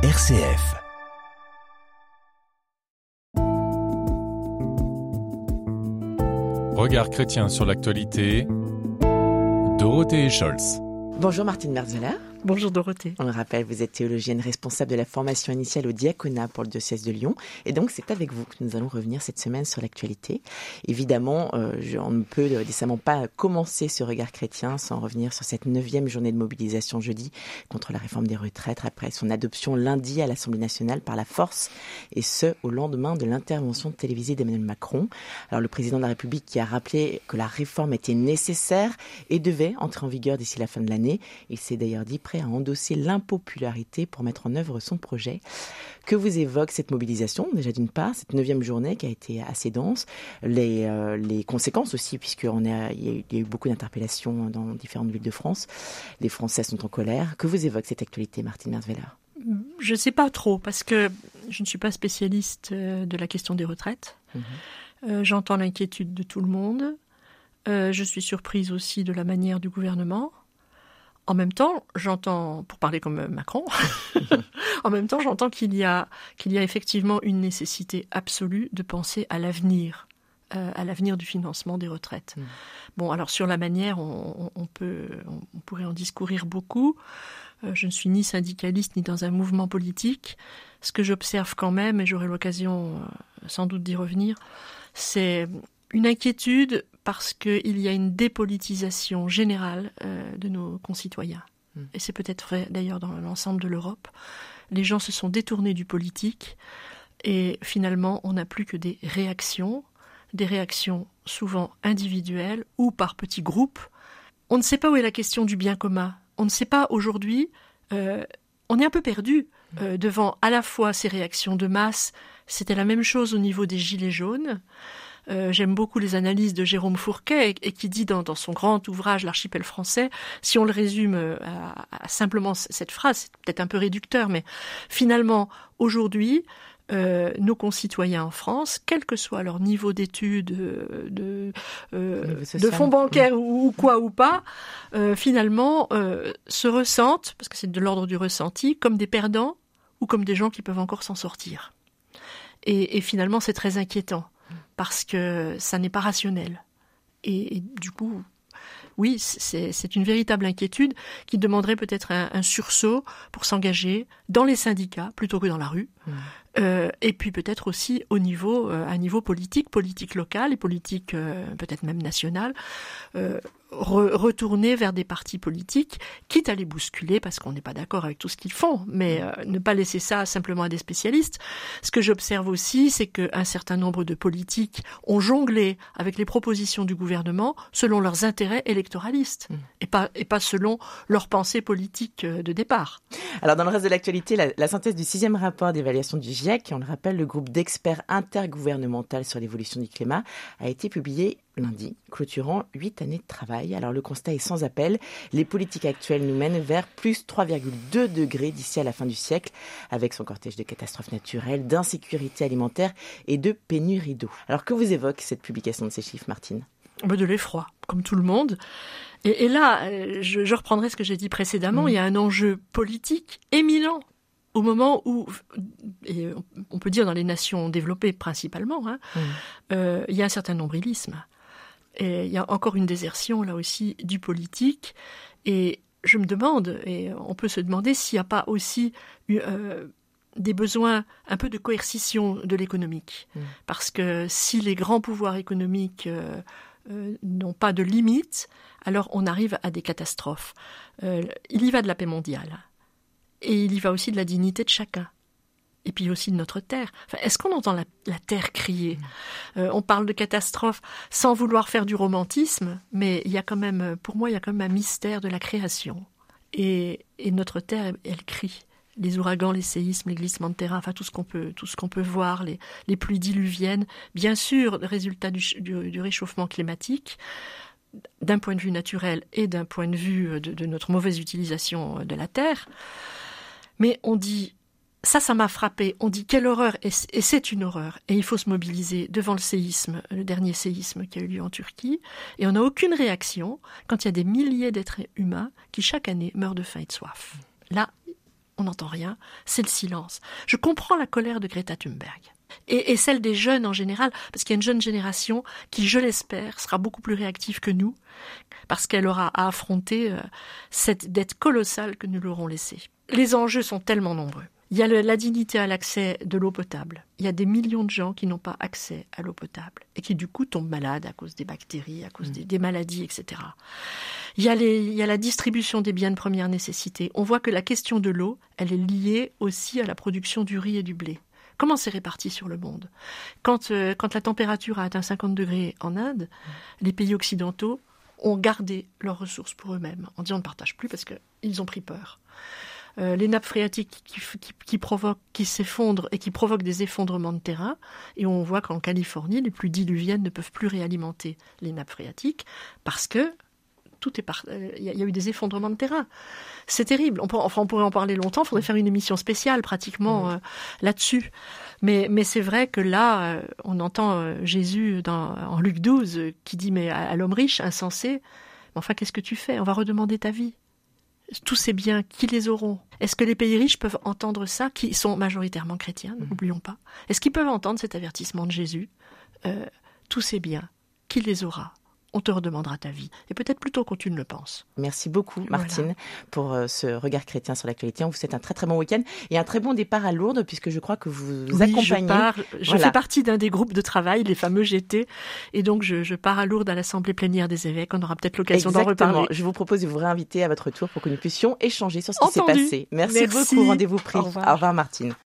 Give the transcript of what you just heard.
RCF. Regard chrétien sur l'actualité. Dorothée Scholz. Bonjour Martine Merzeler. Bonjour Dorothée. On le rappelle, vous êtes théologienne responsable de la formation initiale au diaconat pour le diocèse de Lyon. Et donc, c'est avec vous que nous allons revenir cette semaine sur l'actualité. Évidemment, euh, on ne peut décemment pas commencer ce regard chrétien sans revenir sur cette neuvième journée de mobilisation jeudi contre la réforme des retraites après son adoption lundi à l'Assemblée nationale par la force et ce, au lendemain de l'intervention télévisée d'Emmanuel Macron. Alors, le président de la République qui a rappelé que la réforme était nécessaire et devait entrer en vigueur d'ici la fin de l'année. Il s'est d'ailleurs dit prêt à endosser l'impopularité pour mettre en œuvre son projet. Que vous évoque cette mobilisation Déjà d'une part, cette neuvième journée qui a été assez dense, les, euh, les conséquences aussi, puisqu'il y, a eu beaucoup d'interpellations dans différentes villes de France. Les Français sont en colère. Que vous évoque cette actualité, Martine Merzweller Je ne sais pas trop, parce que je ne suis pas spécialiste euh, de la question des retraites. Mhm. Euh, j'entends l'inquiétude de tout le monde. je suis surprise aussi de la manière du gouvernement. En même temps, j'entends, pour parler comme Macron, en même temps, j'entends qu'il y a qu'il y a effectivement une nécessité absolue de penser à l'avenir, euh, à l'avenir du financement des retraites. Mm. Bon, alors sur la manière, on, peut, on, pourrait en discourir beaucoup. Euh, je ne suis ni syndicaliste ni dans un mouvement politique. Ce que j'observe quand même, et j'aurai l'occasion euh, sans doute d'y revenir, c'est une inquiétude parce qu'il y a une dépolitisation générale euh, de nos concitoyens. Hmm. Et c'est peut-être vrai d'ailleurs dans l'ensemble de l'Europe. Les gens se sont détournés du politique et finalement on n'a plus que des réactions, des réactions souvent individuelles ou par petits groupes. On ne sait pas où est la question du bien commun. On ne sait pas aujourd'hui. Euh, on est un peu perdu euh, devant à la fois ces réactions de masse. C'était la même chose au niveau des gilets jaunes. Euh, j'aime beaucoup les analyses de Jérôme Fourquet et, qui dit dans, son grand ouvrage L'archipel français, si on le résume euh, à, simplement cette phrase, c'est peut-être un peu réducteur, mais finalement, aujourd'hui, euh, nos concitoyens en France, quel que soit leur niveau d'études, de, de fonds bancaires ou, quoi ou pas, finalement se ressentent, parce que c'est de l'ordre du ressenti, comme des perdants ou comme des gens qui peuvent encore s'en sortir. et finalement, c'est très inquiétant parce que ça n'est pas rationnel. Et, du coup, oui, c'est une véritable inquiétude qui demanderait peut-être un, sursaut pour s'engager dans les syndicats plutôt que dans la rue, mmh. Euh, et puis peut-être aussi au niveau, euh, à niveau politique, politique locale et politique euh, peut-être même nationale, retourner vers des partis politiques, quitte à les bousculer parce qu'on n'est pas d'accord avec tout ce qu'ils font, mais euh, ne pas laisser ça simplement à des spécialistes. Ce que j'observe aussi, c'est qu'un certain nombre de politiques ont jonglé avec les propositions du gouvernement selon leurs intérêts électoralistes mm. et, pas, et pas selon leurs pensées politiques euh, de départ. Alors dans le reste de l'actualité, la, la, synthèse du sixième rapport d'évaluation du GIEC, on le rappelle, le groupe d'experts intergouvernemental sur l'évolution du climat, a été publié lundi, clôturant huit années de travail. Alors le constat est sans appel. Les politiques actuelles nous mènent vers plus 3,2 degrés d'ici à la fin du siècle, avec son cortège de catastrophes naturelles, d'insécurité alimentaire et de pénurie d'eau. Alors que vous évoque cette publication de ces chiffres, Martine? Bah, De l'effroi, comme tout le monde. Et, là, euh, je, reprendrai ce que j'ai dit précédemment, mmh. il y a un enjeu politique éminent au moment où, et on peut dire dans les nations développées principalement, hein, mmh. euh, il y a un certain nombrilisme. Et il y a encore une désertion là aussi du politique. Et je me demande, et on peut se demander s'il n'y a pas aussi euh, des besoins un peu de coercition de l'économique. Mm. Parce que si les grands pouvoirs économiques euh, euh, n'ont pas de limites, alors on arrive à des catastrophes. il y va de la paix mondiale. Et il y va aussi de la dignité de chacun et puis aussi de notre terre. Est-ce qu'on entend la, terre crier? Euh, On parle de catastrophe sans vouloir faire du romantisme, mais il y a quand même, pour moi, il y a quand même un mystère de la création. Et, notre terre, elle, crie. Les ouragans, les séismes, les glissements de terrain, enfin tout ce qu'on peut, tout ce qu'on peut voir, les, les, pluies diluviennes, bien sûr, le résultat du, du, réchauffement climatique, d'un point de vue naturel et d'un point de vue de, de notre mauvaise utilisation de la terre. Mais on dit ça, ça m'a frappé. On dit quelle horreur, et c'est une horreur. Et il faut se mobiliser devant le séisme, le dernier séisme qui a eu lieu en Turquie. Et on n'a aucune réaction quand il y a des milliers d'êtres humains qui chaque année meurent de faim et de soif. Là, on n'entend rien, c'est le silence. Je comprends la colère de Greta Thunberg. Et, celle des jeunes en général, parce qu'il y a une jeune génération qui, je l'espère, sera beaucoup plus réactive que nous, parce qu'elle aura à affronter euh, cette dette colossale que nous leur aurons laissée. Les enjeux sont tellement nombreux. Il y a la dignité à l'accès de l'eau potable. Il y a des millions de gens qui n'ont pas accès à l'eau potable et qui du coup tombent malades à cause des bactéries, à cause mmh. des, maladies, etc. Il y, a il y a la distribution des biens de première nécessité. On voit que la question de l'eau, elle est liée aussi à la production du riz et du blé. Comment c'est réparti sur le monde? Quand, euh, quand la température a atteint 50 degrés en Inde, les pays occidentaux ont gardé leurs ressources pour eux-mêmes, en disant on ne partage plus parce qu'ils ont pris peur. Euh, les nappes phréatiques qui, qui, provoquent, qui s'effondrent et qui provoquent des effondrements de terrain. Et on voit qu'en Californie, les plus diluviennes ne peuvent plus réalimenter les nappes phréatiques parce que tout est euh, il y, a eu des effondrements de terrain. C'est terrible. On, enfin, on pourrait en parler longtemps. Il faudrait faire une émission spéciale pratiquement mmh. euh, là-dessus. Mais, mais c'est vrai que là, on entend Jésus dans, en Luc 12 qui dit mais à, à l'homme riche, insensé, mais enfin qu'est-ce que tu fais? On va redemander ta vie tous ces biens, qui les auront? Est-ce que les pays riches peuvent entendre ça, qui sont majoritairement chrétiens, mhm. n'oublions pas? Est-ce qu'ils peuvent entendre cet avertissement de Jésus euh, Tous ces biens, qui les aura? On te redemandera ta vie. Et peut-être plutôt quand tu ne le penses. Merci beaucoup, Martine, pour euh, ce regard chrétien sur l'actualité. On vous souhaite un très très bon week-end et un très bon départ à Lourdes, puisque je crois que vous oui, accompagnez. Je, je fais partie d'un des groupes de travail, les fameux GT, et donc je, pars à Lourdes à l'assemblée plénière des évêques. On aura peut-être l'occasion d'en reparler. Je vous propose de vous réinviter à votre tour pour que nous puissions échanger sur ce qui s'est passé. Merci, beaucoup. Rendez-vous pris. Au revoir, Martine.